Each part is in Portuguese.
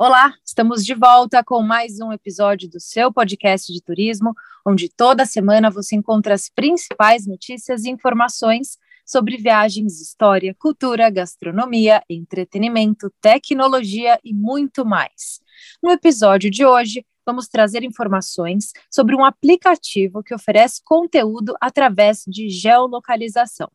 Olá, estamos de volta com mais um episódio do seu podcast de turismo, onde toda semana você encontra as principais notícias e informações sobre viagens, história, cultura, gastronomia, entretenimento, tecnologia e muito mais. No episódio de hoje, vamos trazer informações sobre um aplicativo que oferece conteúdo através de geolocalização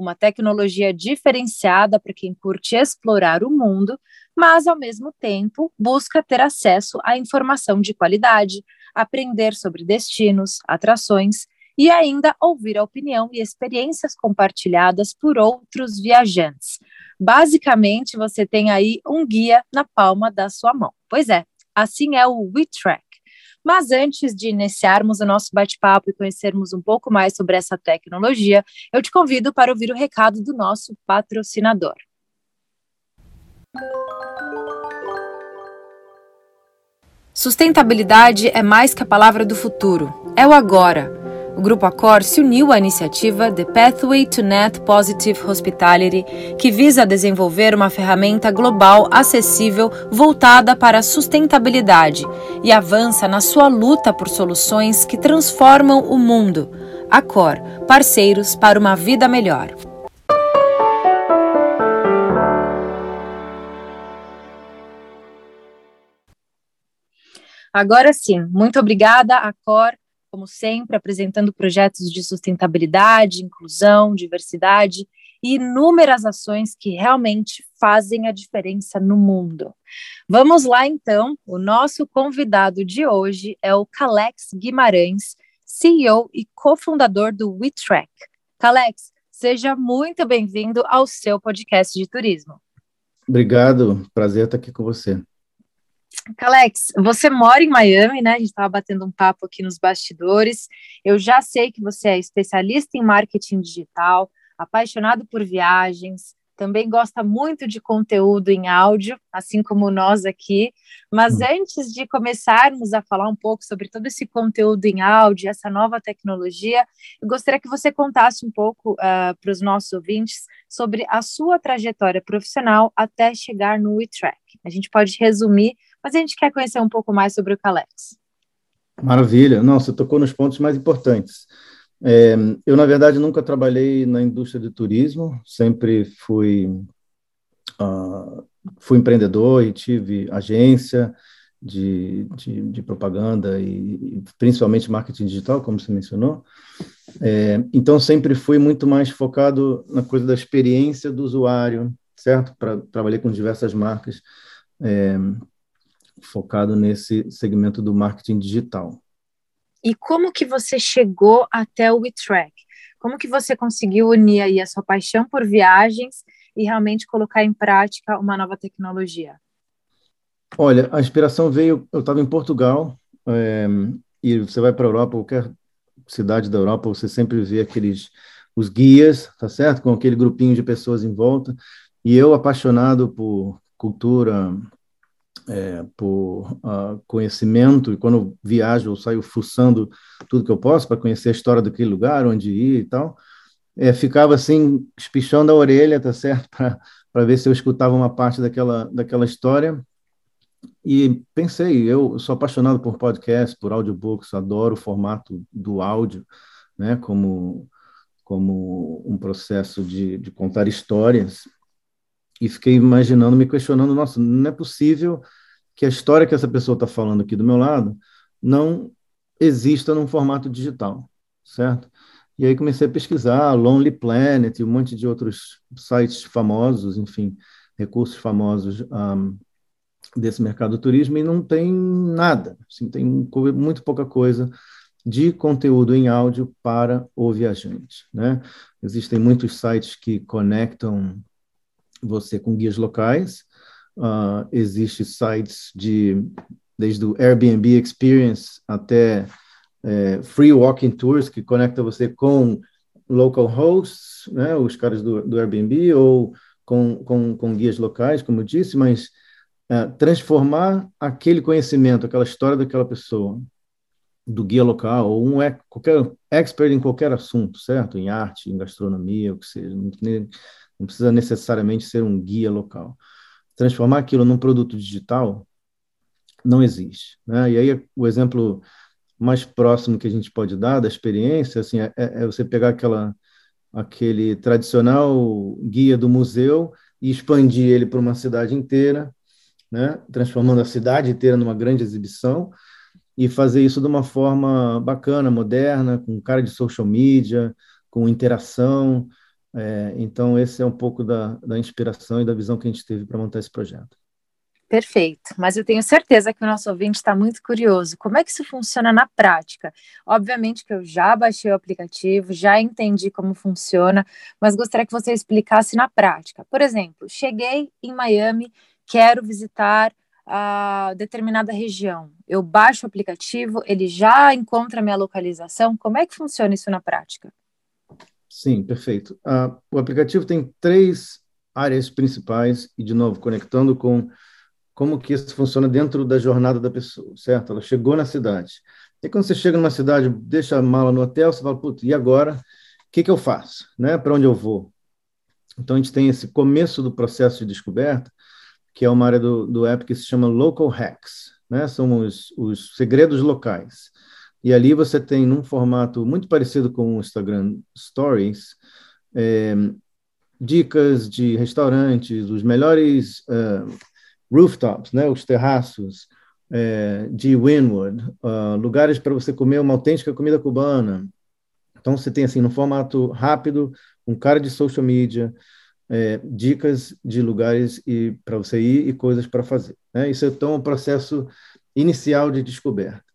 uma tecnologia diferenciada para quem curte explorar o mundo, mas, ao mesmo tempo, busca ter acesso à informação de qualidade, aprender sobre destinos, atrações e ainda ouvir a opinião e experiências compartilhadas por outros viajantes. Basicamente, você tem aí um guia na palma da sua mão. Pois é, assim é o WeTrack. Mas antes de iniciarmos o nosso bate-papo e conhecermos um pouco mais sobre essa tecnologia, eu te convido para ouvir o recado do nosso patrocinador. Sustentabilidade é mais que a palavra do futuro, é o agora. O Grupo Accor se uniu à iniciativa The Pathway to Net Positive Hospitality, que visa desenvolver uma ferramenta global acessível voltada para a sustentabilidade e avança na sua luta por soluções que transformam o mundo. Accor, parceiros para uma vida melhor. Agora sim, muito obrigada, Acor, como sempre, apresentando projetos de sustentabilidade, inclusão, diversidade e inúmeras ações que realmente fazem a diferença no mundo. Vamos lá então, o nosso convidado de hoje é o Calex Guimarães, CEO e cofundador do WeTrack. Calex, seja muito bem-vindo ao seu podcast de turismo. Obrigado, prazer estar aqui com você. Calex, você mora em Miami, né? A gente estava batendo um papo aqui nos bastidores. Eu já sei que você é especialista em marketing digital, apaixonado por viagens, também gosta muito de conteúdo em áudio, assim como nós aqui. Mas hum. antes de começarmos a falar um pouco sobre todo esse conteúdo em áudio, essa nova tecnologia, eu gostaria que você contasse um pouco uh, para os nossos ouvintes sobre a sua trajetória profissional até chegar no WeTrack. A gente pode resumir mas a gente quer conhecer um pouco mais sobre o Calex. Maravilha. Não, você tocou nos pontos mais importantes. É, eu, na verdade, nunca trabalhei na indústria de turismo, sempre fui, uh, fui empreendedor e tive agência de, de, de propaganda e, e, principalmente marketing digital, como você mencionou. É, então, sempre fui muito mais focado na coisa da experiência do usuário, certo? Pra, trabalhei com diversas marcas. É, focado nesse segmento do marketing digital. E como que você chegou até o WeTrack? Como que você conseguiu unir aí a sua paixão por viagens e realmente colocar em prática uma nova tecnologia? Olha, a inspiração veio, eu estava em Portugal, é, e você vai para a Europa, qualquer cidade da Europa, você sempre vê aqueles, os guias, tá certo? Com aquele grupinho de pessoas em volta, e eu apaixonado por cultura, é, por uh, conhecimento, e quando viajo, eu saio fuçando tudo que eu posso para conhecer a história daquele lugar, onde ir e tal, é, ficava assim, espichando a orelha, tá certo? Para ver se eu escutava uma parte daquela, daquela história. E pensei, eu sou apaixonado por podcast, por audiobooks, adoro o formato do áudio, né, como, como um processo de, de contar histórias e fiquei imaginando, me questionando, nossa, não é possível que a história que essa pessoa está falando aqui do meu lado não exista num formato digital, certo? E aí comecei a pesquisar Lonely Planet e um monte de outros sites famosos, enfim, recursos famosos um, desse mercado do turismo e não tem nada, assim, tem muito pouca coisa de conteúdo em áudio para o viajante, né? Existem muitos sites que conectam você com guias locais. Uh, existe sites de desde o Airbnb Experience até é, Free Walking Tours que conecta você com local hosts, né, os caras do, do Airbnb, ou com, com, com guias locais, como eu disse, mas é, transformar aquele conhecimento, aquela história daquela pessoa, do guia local, ou um qualquer expert em qualquer assunto, certo? Em arte, em gastronomia, o que seja. Não, não precisa necessariamente ser um guia local. Transformar aquilo num produto digital não existe. Né? E aí o exemplo mais próximo que a gente pode dar da experiência assim, é, é você pegar aquela aquele tradicional guia do museu e expandir ele para uma cidade inteira, né? transformando a cidade inteira numa grande exibição e fazer isso de uma forma bacana, moderna, com cara de social media, com interação. É, então, esse é um pouco da, da inspiração e da visão que a gente teve para montar esse projeto. Perfeito, mas eu tenho certeza que o nosso ouvinte está muito curioso. Como é que isso funciona na prática? Obviamente que eu já baixei o aplicativo, já entendi como funciona, mas gostaria que você explicasse na prática. Por exemplo, cheguei em Miami, quero visitar a determinada região. Eu baixo o aplicativo, ele já encontra a minha localização. Como é que funciona isso na prática? Sim, perfeito. Uh, o aplicativo tem três áreas principais, e de novo, conectando com como que isso funciona dentro da jornada da pessoa, certo? Ela chegou na cidade. E quando você chega numa cidade, deixa a mala no hotel, você fala, putz, e agora? O que, que eu faço? Né? Para onde eu vou? Então, a gente tem esse começo do processo de descoberta, que é uma área do, do app que se chama Local Hacks, né? São os, os segredos locais. E ali você tem, num formato muito parecido com o Instagram Stories, é, dicas de restaurantes, os melhores uh, rooftops, né, os terraços é, de Wynwood, uh, lugares para você comer uma autêntica comida cubana. Então, você tem, assim, no formato rápido, um cara de social media, é, dicas de lugares e para você ir e coisas para fazer. Né? Isso é então um processo inicial de descoberta.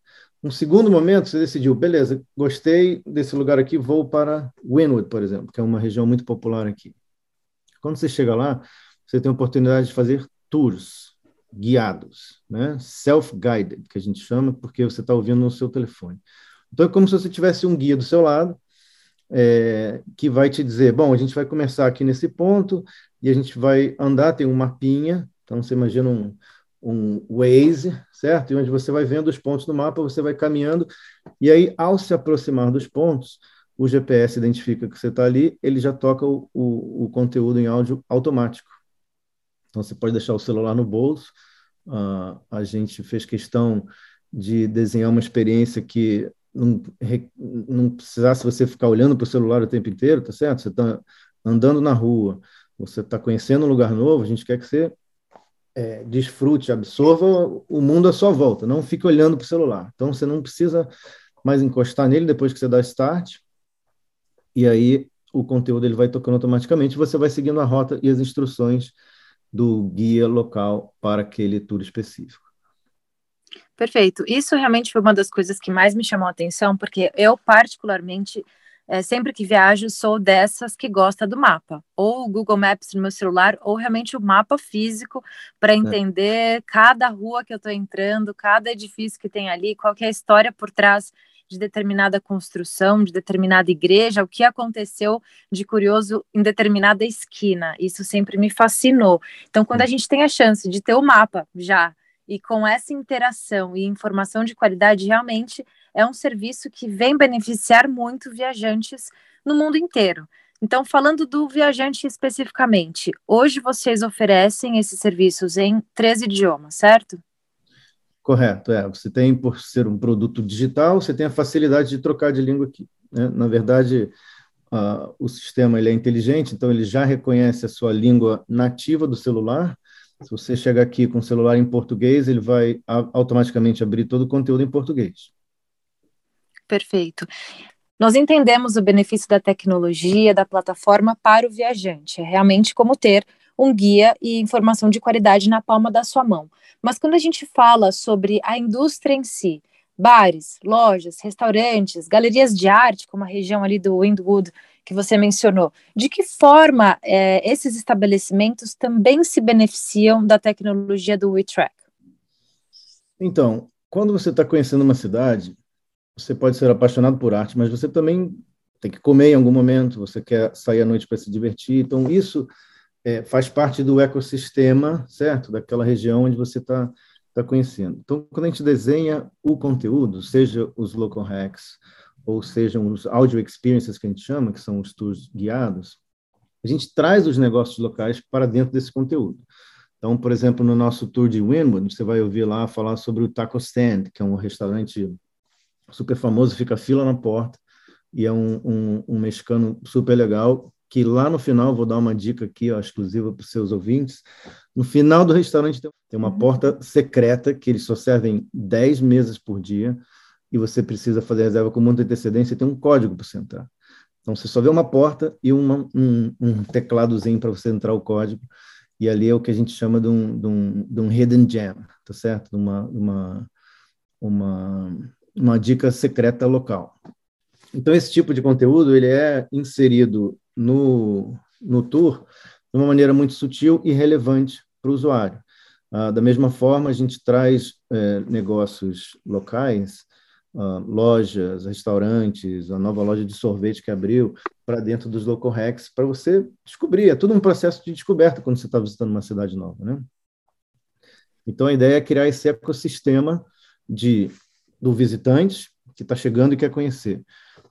Um segundo momento, você decidiu, beleza, gostei desse lugar aqui, vou para Wynwood, por exemplo, que é uma região muito popular aqui. Quando você chega lá, você tem a oportunidade de fazer tours guiados, né? self-guided, que a gente chama, porque você está ouvindo no seu telefone. Então, é como se você tivesse um guia do seu lado, é, que vai te dizer, bom, a gente vai começar aqui nesse ponto, e a gente vai andar, tem um mapinha, então você imagina um, um Waze, certo? E onde você vai vendo os pontos no mapa, você vai caminhando, e aí, ao se aproximar dos pontos, o GPS identifica que você está ali, ele já toca o, o, o conteúdo em áudio automático. Então, você pode deixar o celular no bolso. Uh, a gente fez questão de desenhar uma experiência que não, não precisasse você ficar olhando para o celular o tempo inteiro, tá certo? Você está andando na rua, você está conhecendo um lugar novo, a gente quer que você é, desfrute, absorva o mundo à sua volta, não fique olhando para o celular. Então, você não precisa mais encostar nele depois que você dá start, e aí o conteúdo ele vai tocando automaticamente, você vai seguindo a rota e as instruções do guia local para aquele tour específico. Perfeito. Isso realmente foi uma das coisas que mais me chamou a atenção, porque eu, particularmente, é, sempre que viajo, sou dessas que gosta do mapa, ou o Google Maps no meu celular, ou realmente o mapa físico, para é. entender é. cada rua que eu estou entrando, cada edifício que tem ali, qual é a história por trás de determinada construção, de determinada igreja, o que aconteceu de curioso em determinada esquina. Isso sempre me fascinou. Então, quando a gente tem a chance de ter o mapa já e com essa interação e informação de qualidade, realmente é um serviço que vem beneficiar muito viajantes no mundo inteiro. Então, falando do viajante especificamente, hoje vocês oferecem esses serviços em três idiomas, certo? Correto, é. Você tem, por ser um produto digital, você tem a facilidade de trocar de língua aqui. Né? Na verdade, uh, o sistema ele é inteligente, então ele já reconhece a sua língua nativa do celular. Se você chegar aqui com o celular em português, ele vai automaticamente abrir todo o conteúdo em português. Perfeito. Nós entendemos o benefício da tecnologia, da plataforma para o viajante. É realmente como ter um guia e informação de qualidade na palma da sua mão. Mas quando a gente fala sobre a indústria em si, bares, lojas, restaurantes, galerias de arte, como a região ali do Windwood que você mencionou, de que forma é, esses estabelecimentos também se beneficiam da tecnologia do WeTrack? Então, quando você está conhecendo uma cidade, você pode ser apaixonado por arte, mas você também tem que comer em algum momento, você quer sair à noite para se divertir. Então, isso é, faz parte do ecossistema, certo? Daquela região onde você está tá conhecendo. Então, quando a gente desenha o conteúdo, seja os local hacks, ou sejam os audio experiences que a gente chama, que são os tours guiados, a gente traz os negócios locais para dentro desse conteúdo. Então, por exemplo, no nosso tour de Winwood, você vai ouvir lá falar sobre o Taco Stand, que é um restaurante super famoso, fica fila na porta, e é um, um, um mexicano super legal, que lá no final, vou dar uma dica aqui, ó, exclusiva para os seus ouvintes, no final do restaurante tem uma uhum. porta secreta, que eles só servem 10 mesas por dia, e você precisa fazer reserva com muita antecedência e tem um código para você entrar. Então, você só vê uma porta e uma, um, um tecladozinho para você entrar o código, e ali é o que a gente chama de um, de um, de um hidden gem, tá certo? Uma, uma, uma, uma dica secreta local. Então, esse tipo de conteúdo ele é inserido no, no tour de uma maneira muito sutil e relevante para o usuário. Ah, da mesma forma, a gente traz é, negócios locais, ah, lojas, restaurantes, a nova loja de sorvete que abriu para dentro dos local hacks para você descobrir. É tudo um processo de descoberta quando você está visitando uma cidade nova, né? Então, a ideia é criar esse ecossistema de do visitante que está chegando e quer conhecer,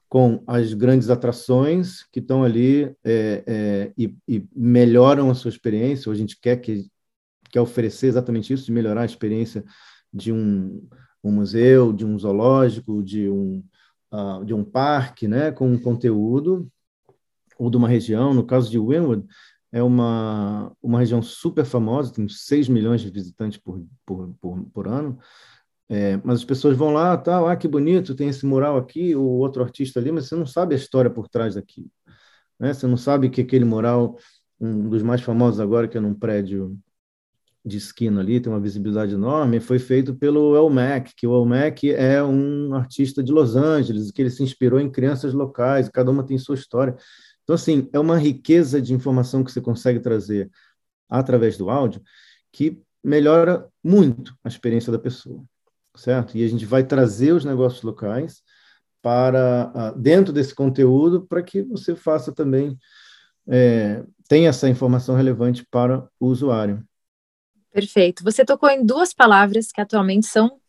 com as grandes atrações que estão ali é, é, e, e, melhoram a sua experiência. Ou a gente quer que quer oferecer exatamente isso, de melhorar a experiência de um, um museu, de um zoológico, de um uh, de um parque, né, com um conteúdo ou de uma região. No caso de Winwood, é uma, uma região super famosa, tem 6 milhões de visitantes por, por, por, por ano, é, mas as pessoas vão lá, tá, ah, que bonito, tem esse mural aqui, o outro artista ali, mas você não sabe a história por trás daquilo. Né? Você não sabe que aquele mural, um dos mais famosos agora, que é num prédio de esquina ali, tem uma visibilidade enorme, foi feito pelo El Mac, que o El Mac é um artista de Los Angeles, que ele se inspirou em crianças locais, cada uma tem sua história. Então, assim, é uma riqueza de informação que você consegue trazer através do áudio que melhora muito a experiência da pessoa certo? E a gente vai trazer os negócios locais para uh, dentro desse conteúdo para que você faça também é, tenha essa informação relevante para o usuário. Perfeito. Você tocou em duas palavras que atualmente são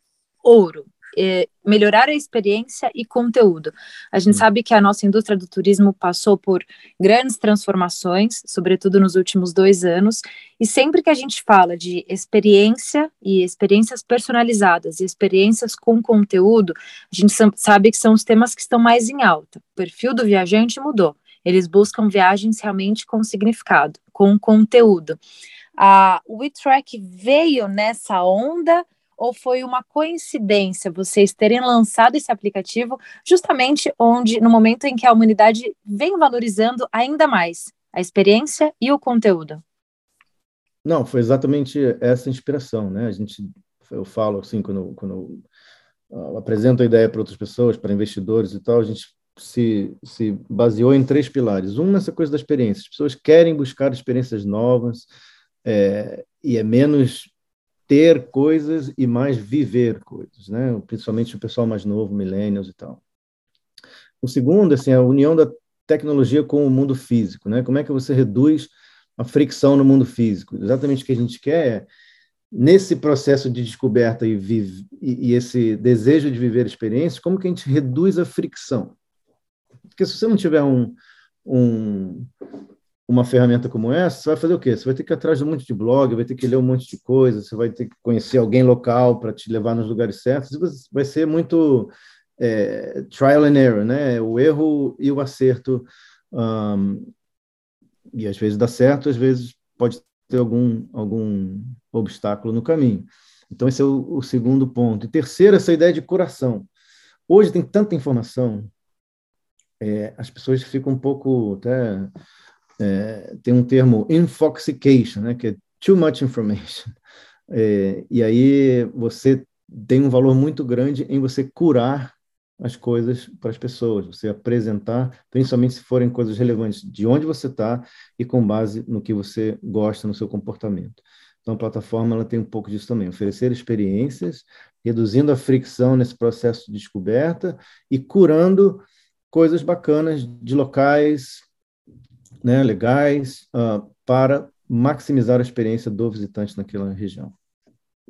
ouro, é, melhorar a experiência e conteúdo. A gente hum. sabe que a nossa indústria do turismo passou por grandes transformações, sobretudo nos últimos dois anos, e sempre que a gente fala de experiência e experiências personalizadas e experiências com conteúdo, a gente sabe que são os temas que estão mais em alta. O perfil do viajante mudou. Eles buscam viagens realmente com significado, com conteúdo. A WeTrack veio nessa onda ou foi uma coincidência vocês terem lançado esse aplicativo justamente onde no momento em que a humanidade vem valorizando ainda mais a experiência e o conteúdo? Não, foi exatamente essa inspiração, né? A gente, eu falo assim quando, quando eu apresento a ideia para outras pessoas, para investidores e tal, a gente se, se baseou em três pilares. Um nessa coisa da experiência. As pessoas querem buscar experiências novas é, e é menos ter coisas e mais viver coisas, né? Principalmente o pessoal mais novo, millennials e tal. O segundo, assim, é a união da tecnologia com o mundo físico, né? Como é que você reduz a fricção no mundo físico? Exatamente o que a gente quer é, nesse processo de descoberta e, vive, e, e esse desejo de viver experiências, como que a gente reduz a fricção? Porque se você não tiver um, um, uma ferramenta como essa, você vai fazer o quê? Você vai ter que ir atrás de um monte de blog, vai ter que ler um monte de coisa, você vai ter que conhecer alguém local para te levar nos lugares certos, vai ser muito é, trial and error, né? O erro e o acerto, um, e às vezes dá certo, às vezes pode ter algum, algum obstáculo no caminho. Então, esse é o, o segundo ponto. E terceiro, essa ideia de coração. Hoje tem tanta informação, é, as pessoas ficam um pouco até é, tem um termo infoxication, né, que é too much information. É, e aí você tem um valor muito grande em você curar as coisas para as pessoas, você apresentar, principalmente se forem coisas relevantes de onde você está e com base no que você gosta no seu comportamento. Então, a plataforma ela tem um pouco disso também, oferecer experiências, reduzindo a fricção nesse processo de descoberta e curando coisas bacanas de locais né, legais uh, para maximizar a experiência do visitante naquela região.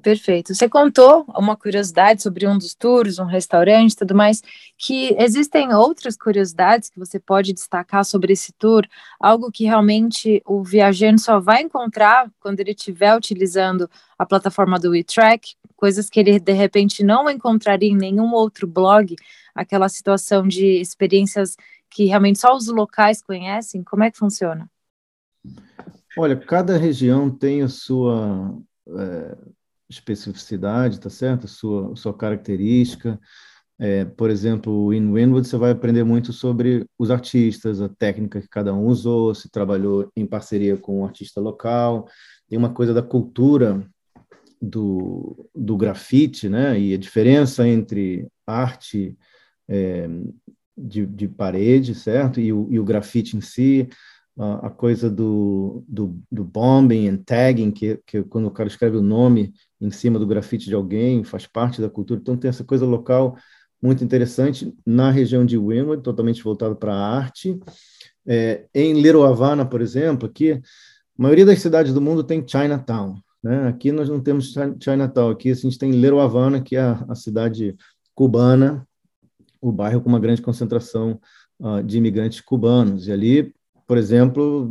Perfeito. Você contou uma curiosidade sobre um dos tours, um restaurante e tudo mais, que existem outras curiosidades que você pode destacar sobre esse tour, algo que realmente o viajante só vai encontrar quando ele estiver utilizando a plataforma do WeTrack, coisas que ele de repente não encontraria em nenhum outro blog, aquela situação de experiências que realmente só os locais conhecem, como é que funciona? Olha, cada região tem a sua é, especificidade, tá certo? A sua, sua característica. É, por exemplo, em Winwood você vai aprender muito sobre os artistas, a técnica que cada um usou, se trabalhou em parceria com um artista local. Tem uma coisa da cultura do, do grafite, né? E a diferença entre arte é, de, de parede, certo? E o, e o grafite em si a coisa do, do, do, bombing and tagging, que, que quando o cara escreve o nome em cima do grafite de alguém, faz parte da cultura. Então, tem essa coisa local muito interessante na região de Wynwood, totalmente voltado para a arte. É, em Little Havana, por exemplo, aqui, a maioria das cidades do mundo tem Chinatown. Né? Aqui nós não temos Chinatown, aqui a gente tem Little Havana, que é a, a cidade cubana, o bairro com uma grande concentração uh, de imigrantes cubanos. E ali por exemplo,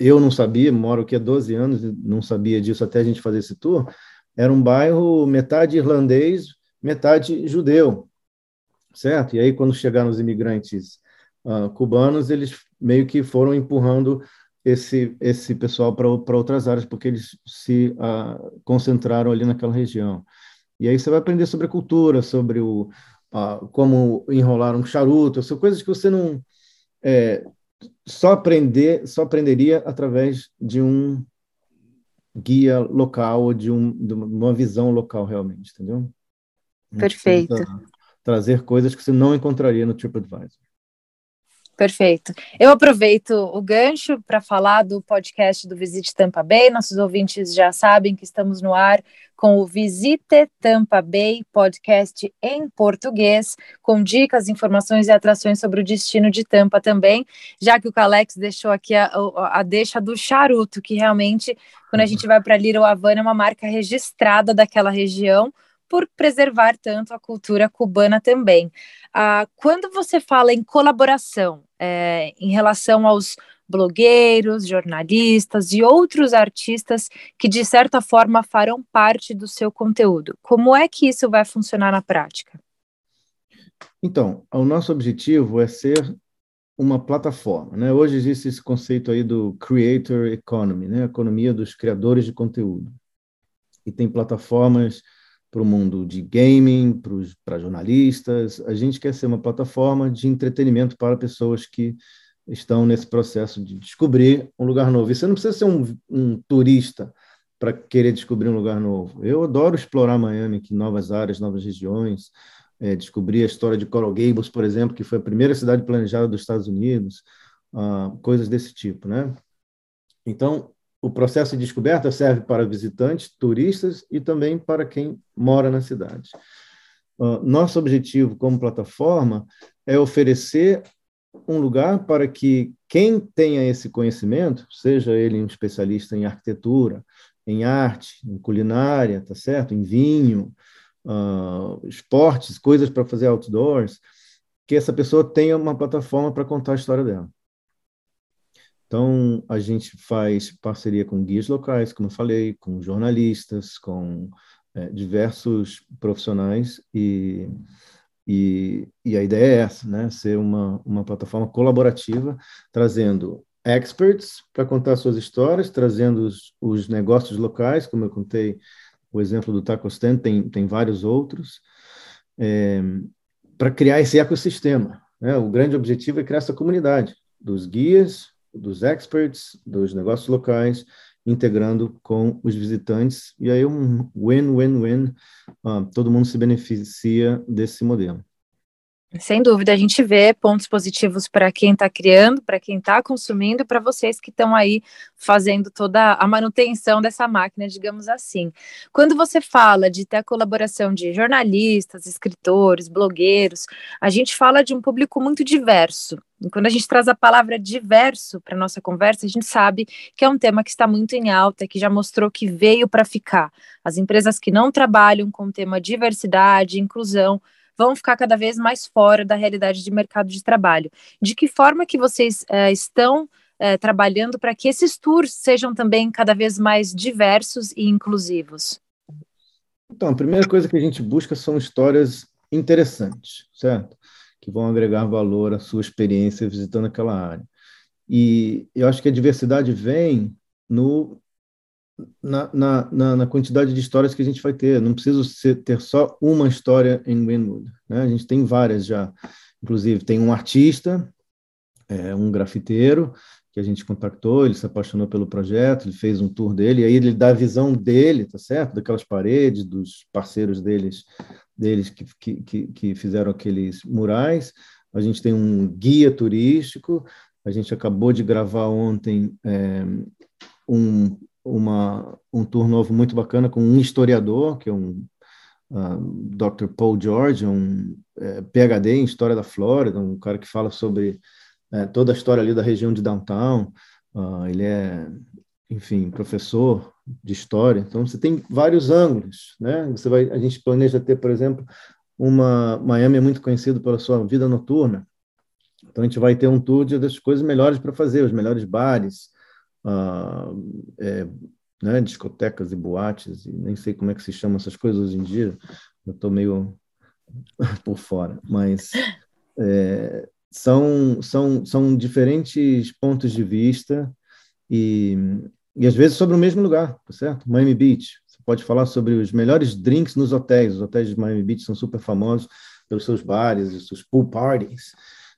eu não sabia, moro aqui há 12 anos, não sabia disso até a gente fazer esse tour, era um bairro metade irlandês, metade judeu, certo? E aí, quando chegaram os imigrantes uh, cubanos, eles meio que foram empurrando esse, esse pessoal para outras áreas, porque eles se uh, concentraram ali naquela região. E aí você vai aprender sobre a cultura, sobre o, como enrolar um charuto, são coisas que você não... É, só aprender, só aprenderia através de um guia local ou de, um, de uma visão local realmente, entendeu? Perfeito. Trazer coisas que você não encontraria no TripAdvisor. Perfeito. Eu aproveito o gancho para falar do podcast do Visite Tampa Bay. Nossos ouvintes já sabem que estamos no ar com o Visite Tampa Bay podcast em português, com dicas, informações e atrações sobre o destino de Tampa também, já que o Calex deixou aqui a, a, a deixa do charuto, que realmente, quando a gente vai para Little Havana, é uma marca registrada daquela região, por preservar tanto a cultura cubana também. Ah, quando você fala em colaboração é, em relação aos blogueiros, jornalistas e outros artistas que, de certa forma, farão parte do seu conteúdo, como é que isso vai funcionar na prática? Então, o nosso objetivo é ser uma plataforma. Né? Hoje existe esse conceito aí do creator economy, né? economia dos criadores de conteúdo. E tem plataformas para o mundo de gaming, para jornalistas. A gente quer ser uma plataforma de entretenimento para pessoas que estão nesse processo de descobrir um lugar novo. E você não precisa ser um, um turista para querer descobrir um lugar novo. Eu adoro explorar Miami, aqui, novas áreas, novas regiões, é, descobrir a história de Coral Gables, por exemplo, que foi a primeira cidade planejada dos Estados Unidos, uh, coisas desse tipo, né? Então, o processo de descoberta serve para visitantes, turistas e também para quem mora na cidade. Uh, nosso objetivo como plataforma é oferecer um lugar para que quem tenha esse conhecimento, seja ele um especialista em arquitetura, em arte, em culinária, tá certo? Em vinho, uh, esportes, coisas para fazer outdoors, que essa pessoa tenha uma plataforma para contar a história dela. Então, a gente faz parceria com guias locais, como eu falei, com jornalistas, com é, diversos profissionais e, e, e, a ideia é essa, né? Ser uma, uma plataforma colaborativa, trazendo experts para contar suas histórias, trazendo os, os negócios locais, como eu contei o exemplo do Taco Stand, tem, tem vários outros, é, para criar esse ecossistema. Né? O grande objetivo é criar essa comunidade dos guias, dos experts, dos negócios locais, integrando com os visitantes, e aí um win-win-win, uh, todo mundo se beneficia desse modelo. Sem dúvida, a gente vê pontos positivos para quem está criando, para quem está consumindo, para vocês que estão aí fazendo toda a manutenção dessa máquina, digamos assim. Quando você fala de ter a colaboração de jornalistas, escritores, blogueiros, a gente fala de um público muito diverso. E quando a gente traz a palavra diverso para nossa conversa, a gente sabe que é um tema que está muito em alta, que já mostrou que veio para ficar. As empresas que não trabalham com o tema diversidade, inclusão, vão ficar cada vez mais fora da realidade de mercado de trabalho. De que forma que vocês é, estão é, trabalhando para que esses tours sejam também cada vez mais diversos e inclusivos? Então, a primeira coisa que a gente busca são histórias interessantes, certo? Que vão agregar valor à sua experiência visitando aquela área. E eu acho que a diversidade vem no na, na, na, quantidade de histórias que a gente vai ter. Não preciso ser, ter só uma história em Greenwood. Né? A gente tem várias já. Inclusive, tem um artista, é, um grafiteiro, que a gente contactou, ele se apaixonou pelo projeto, ele fez um tour dele, e aí ele dá a visão dele, tá certo? Daquelas paredes, dos parceiros deles, deles que, que, que fizeram aqueles murais. A gente tem um guia turístico, a gente acabou de gravar ontem é, um uma, um tour novo muito bacana com um historiador, que é um uh, ah, Dr. Paul George, um é, PhD em História da Flórida, um cara que fala sobre é, toda a história ali da região de Downtown. Uh, ele é, enfim, professor de História. Então, você tem vários ângulos, né? Você vai, a gente planeja ter, por exemplo, uma Miami é muito conhecido pela sua vida noturna. Então, a gente vai ter um tour de, das coisas melhores para fazer, os melhores bares, uh, é, né, discotecas e boates, e nem sei como é que se chama essas coisas hoje em dia, eu estou meio por fora, mas é, são, são, são diferentes pontos de vista e, e às vezes sobre o mesmo lugar, tá certo? Miami Beach, você pode falar sobre os melhores drinks nos hotéis, os hotéis de Miami Beach são super famosos pelos seus bares, os seus pool parties,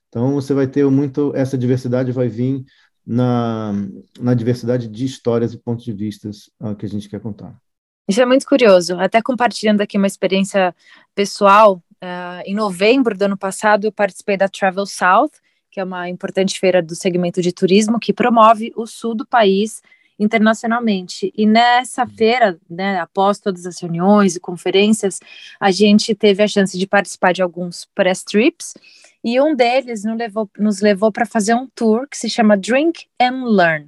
então você vai ter muito, essa diversidade vai vir na, na diversidade de histórias e pontos de vistas uh, que a gente quer contar. Isso é muito curioso. Até compartilhando aqui uma experiência pessoal, uh, em novembro do ano passado eu participei da Travel South, que é uma importante feira do segmento de turismo que promove o sul do país internacionalmente. E nessa uhum. feira, né, após todas as reuniões e conferências, a gente teve a chance de participar de alguns press trips e um deles nos levou, nos levou para fazer um tour que se chama Drink and Learn.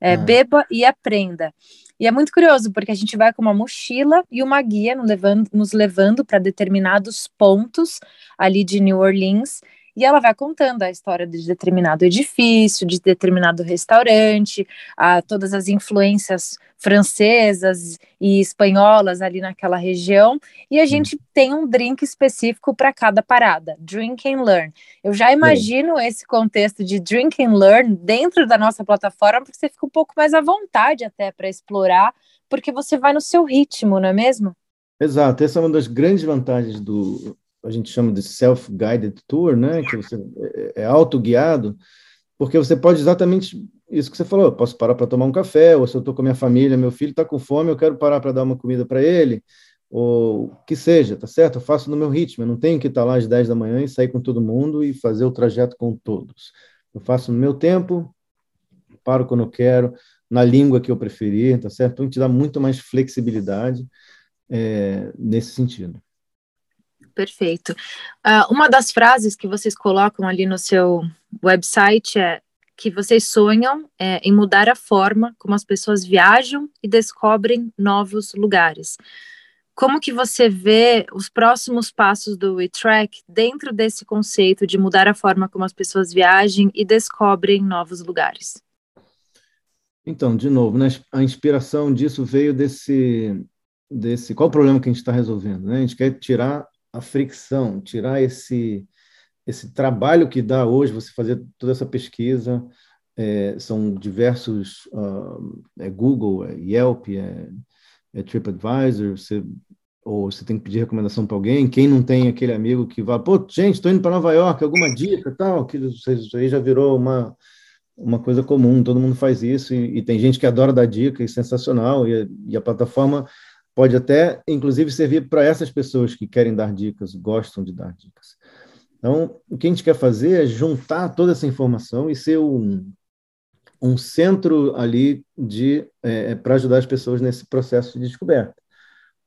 É, ah. Beba e aprenda. E é muito curioso, porque a gente vai com uma mochila e uma guia nos levando, nos levando para determinados pontos ali de New Orleans, e ela vai contando a história de determinado edifício, de determinado restaurante, a, todas as influências francesas e espanholas ali naquela região, e a gente tem um drink específico para cada parada, Drink and Learn. Eu já imagino Sim. esse contexto de Drink and Learn dentro da nossa plataforma, porque você fica um pouco mais à vontade até para explorar, porque você vai no seu ritmo, não é mesmo? Exato, essa é uma das grandes vantagens do, a gente chama de self-guided tour, né, que você é, é autoguiado, porque você pode exatamente isso que você falou, eu posso parar para tomar um café, ou se eu estou com a minha família, meu filho está com fome, eu quero parar para dar uma comida para ele, ou que seja, tá certo? Eu faço no meu ritmo, eu não tenho que estar tá lá às 10 da manhã e sair com todo mundo e fazer o trajeto com todos. Eu faço no meu tempo, paro quando eu quero, na língua que eu preferir, tá certo? Então, te dá muito mais flexibilidade é, nesse sentido. Perfeito. Uh, uma das frases que vocês colocam ali no seu website é que vocês sonham é, em mudar a forma como as pessoas viajam e descobrem novos lugares. Como que você vê os próximos passos do WeTrack dentro desse conceito de mudar a forma como as pessoas viajam e descobrem novos lugares? Então, de novo, né, a inspiração disso veio desse, desse qual o problema que a gente está resolvendo? Né? A gente quer tirar a fricção, tirar esse esse trabalho que dá hoje você fazer toda essa pesquisa. É, são diversos uh, é Google, é Yelp, é, é TripAdvisor, você ou você tem que pedir recomendação para alguém. Quem não tem aquele amigo que vai, pô, gente, estou indo para Nova York, alguma dica, tal, que isso aí já virou uma uma coisa comum, todo mundo faz isso e, e tem gente que adora dar dica e sensacional e, e a plataforma pode até, inclusive, servir para essas pessoas que querem dar dicas, gostam de dar dicas. Então, o que a gente quer fazer é juntar toda essa informação e ser um, um centro ali de é, é para ajudar as pessoas nesse processo de descoberta.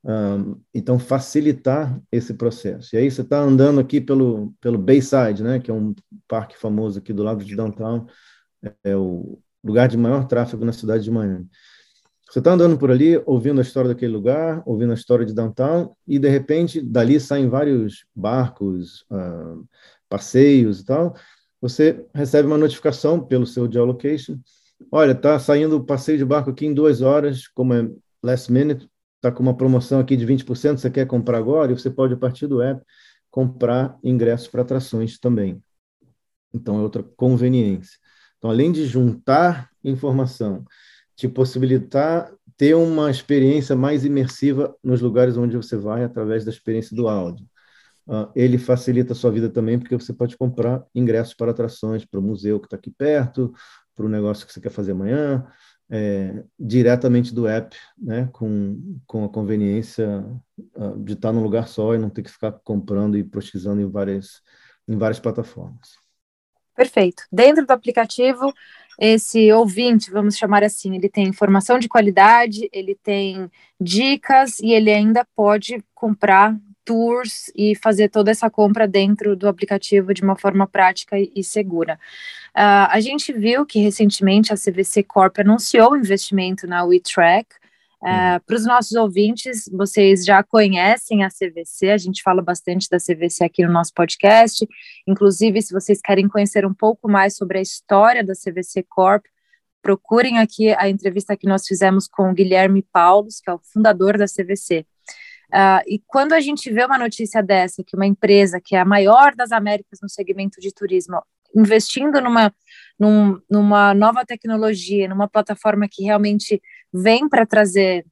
Um, então, facilitar esse processo. E aí você está andando aqui pelo, pelo Bayside, né, que é um parque famoso aqui do lado de downtown, é, é o lugar de maior tráfego na cidade de Miami. Você está andando por ali, ouvindo a história daquele lugar, ouvindo a história de downtown, e de repente dali saem vários barcos, uh, passeios e tal. Você recebe uma notificação pelo seu geolocation. Olha, está saindo o passeio de barco aqui em duas horas, como é last minute, está com uma promoção aqui de 20%, você quer comprar agora? E você pode, a partir do app, comprar ingressos para atrações também. Então, é outra conveniência. Então, além de juntar informação, te possibilitar ter uma experiência mais imersiva nos lugares onde você vai através da experiência do áudio. Uh, ele facilita a sua vida também, porque você pode comprar ingressos para atrações, para o museu que está aqui perto, para o negócio que você quer fazer amanhã, é, diretamente do app, né, com, com a conveniência uh, de estar num lugar só e não ter que ficar comprando e pesquisando em várias, em várias plataformas. Perfeito. Dentro do aplicativo, esse ouvinte, vamos chamar assim, ele tem informação de qualidade, ele tem dicas e ele ainda pode comprar tours e fazer toda essa compra dentro do aplicativo de uma forma prática e, segura. Uh, a gente viu que recentemente a CVC Corp anunciou o investimento na WeTrack. Uh, Para os nossos ouvintes, vocês já conhecem a CVC, a gente fala bastante da CVC aqui no nosso podcast. Inclusive, se vocês querem conhecer um pouco mais sobre a história da CVC Corp, procurem aqui a entrevista que nós fizemos com o Guilherme Paulos, que é o fundador da CVC. Uh, e quando a gente vê uma notícia dessa, que uma empresa que é a maior das Américas no segmento de turismo, investindo numa, num, numa nova tecnologia, numa plataforma que realmente vem para trazer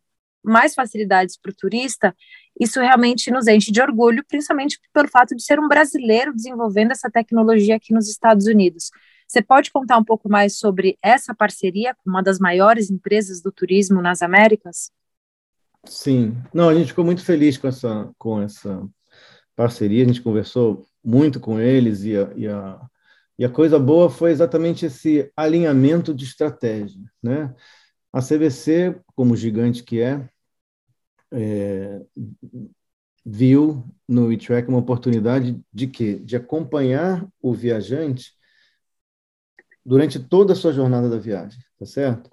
mais facilidades para o turista, isso realmente nos enche de orgulho, principalmente pelo fato de ser um brasileiro desenvolvendo essa tecnologia aqui nos Estados Unidos. Você pode contar um pouco mais sobre essa parceria com uma das maiores empresas do turismo nas Américas? Sim, não, a gente ficou muito feliz com essa, com essa parceria, a gente conversou muito com eles e a, e a, e a coisa boa foi exatamente esse alinhamento de estratégia, né? A CVC, como gigante que é, é viu no WeTrack uma oportunidade de quê? De acompanhar o viajante durante toda a sua jornada da viagem, tá certo?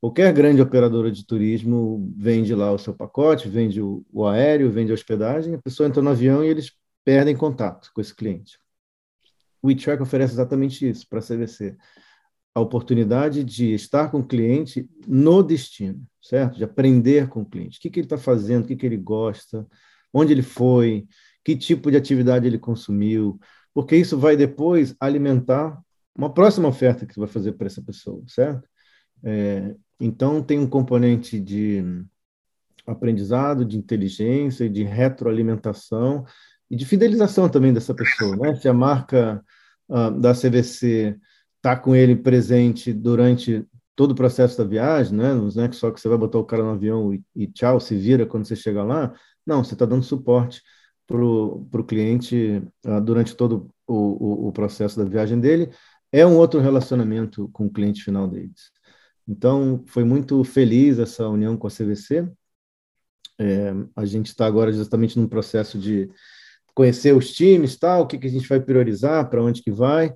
Qualquer grande operadora de turismo vende lá o seu pacote, vende o, o aéreo, vende a hospedagem, a pessoa entra no avião e eles perdem contato com esse cliente. O WeTrack oferece exatamente isso para a CVC. A oportunidade de estar com o cliente no destino, certo? De aprender com o cliente. O que, que ele está fazendo, o que, que ele gosta, onde ele foi, que tipo de atividade ele consumiu, porque isso vai depois alimentar uma próxima oferta que você vai fazer para essa pessoa, certo? É, então, tem um componente de aprendizado, de inteligência, de retroalimentação e de fidelização também dessa pessoa. Né? Se a marca uh, da CVC está com ele presente durante todo o processo da viagem, né? não é só que você vai botar o cara no avião e, e tchau, se vira quando você chega lá. Não, você está dando suporte para o cliente uh, durante todo o, o, o processo da viagem dele. É um outro relacionamento com o cliente final deles. Então, foi muito feliz essa união com a CVC. É, a gente está agora justamente num processo de conhecer os times, tal, o que, que a gente vai priorizar, para onde que vai.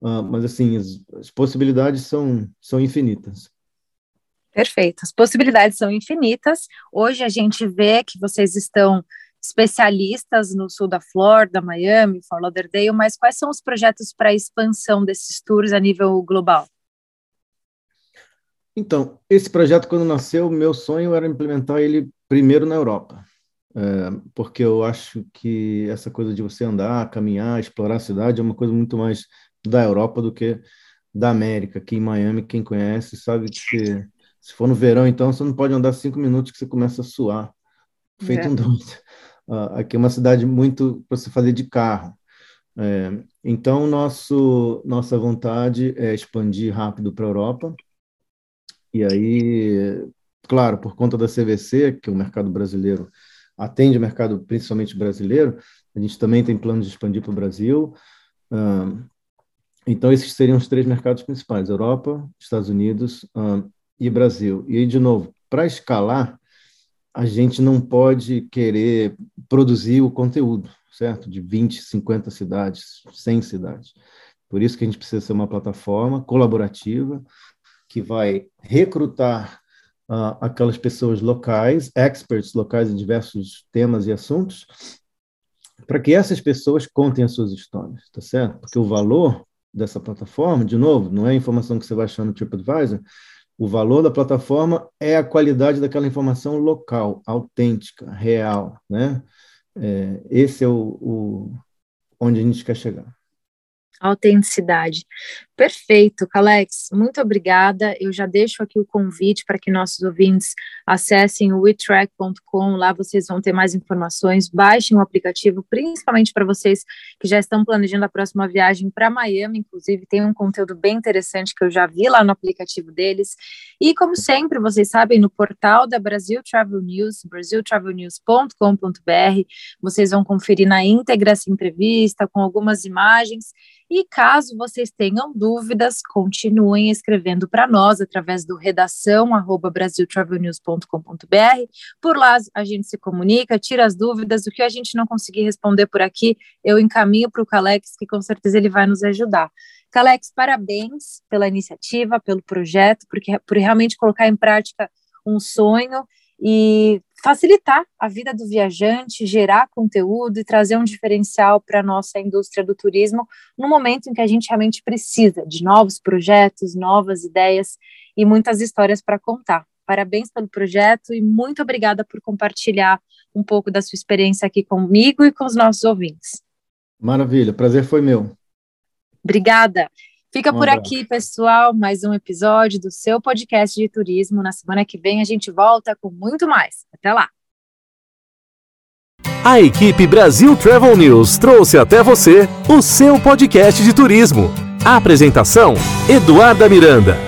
Uh, mas, assim, as, as possibilidades são, são infinitas. Perfeito, as possibilidades são infinitas. Hoje a gente vê que vocês estão especialistas no sul da Flórida, Miami, Fort Lauderdale, mas quais são os projetos para a expansão desses tours a nível global? Então, esse projeto, quando nasceu, meu sonho era implementar ele primeiro na Europa, é, porque eu acho que essa coisa de você andar, caminhar, explorar a cidade é uma coisa muito mais da Europa do que da América. Aqui em Miami, quem conhece sabe que se, se for no verão, então, você não pode andar cinco minutos que você começa a suar, feito é. um doido. Uh, aqui é uma cidade muito para você fazer de carro. É, então, nosso, nossa vontade é expandir rápido para a Europa. E aí, claro, por conta da CVC, que o mercado brasileiro atende o mercado principalmente brasileiro, a gente também tem planos de expandir para o Brasil. então, esses seriam os três mercados principais: Europa, Estados Unidos e Brasil. E aí, de novo, para escalar, a gente não pode querer produzir o conteúdo, certo? De 20, 50 cidades, 100 cidades. Por isso que a gente precisa ser uma plataforma colaborativa que vai recrutar uh, aquelas pessoas locais, experts locais em diversos temas e assuntos, para que essas pessoas contem as suas histórias, tá certo? Porque o valor dessa plataforma, de novo, não é a informação que você vai achar no TripAdvisor, o valor da plataforma é a qualidade daquela informação local, autêntica, real, né? É, esse é o, o onde a gente quer chegar. Autenticidade. Perfeito, Calex, muito obrigada. Eu já deixo aqui o convite para que nossos ouvintes acessem o wetrack.com, lá vocês vão ter mais informações, baixem o aplicativo, principalmente para vocês que já estão planejando a próxima viagem para Miami, inclusive tem um conteúdo bem interessante que eu já vi lá no aplicativo deles. E como sempre, vocês sabem, no portal da Brasil Travel News, brasiltravelnews.com.br, vocês vão conferir na íntegra essa entrevista com algumas imagens e caso vocês tenham dúvidas, continuem escrevendo para nós através do redação brasiltravelnews.com.br. Por lá a gente se comunica, tira as dúvidas. O que a gente não conseguir responder por aqui, eu encaminho para o Calex, que com certeza ele vai nos ajudar. Calex, parabéns pela iniciativa, pelo projeto, porque por realmente colocar em prática um sonho e facilitar a vida do viajante, gerar conteúdo e trazer um diferencial para a nossa indústria do turismo no momento em que a gente realmente precisa de novos projetos, novas ideias e muitas histórias para contar. Parabéns pelo projeto e muito obrigada por compartilhar um pouco da sua experiência aqui comigo e com os nossos ouvintes. Maravilha, prazer foi meu. Obrigada. Fica um por abraço. aqui, pessoal, mais um episódio do seu podcast de turismo. Na semana que vem a gente volta com muito mais. Até lá! A equipe Brasil Travel News trouxe até você o seu podcast de turismo. A apresentação: Eduarda Miranda.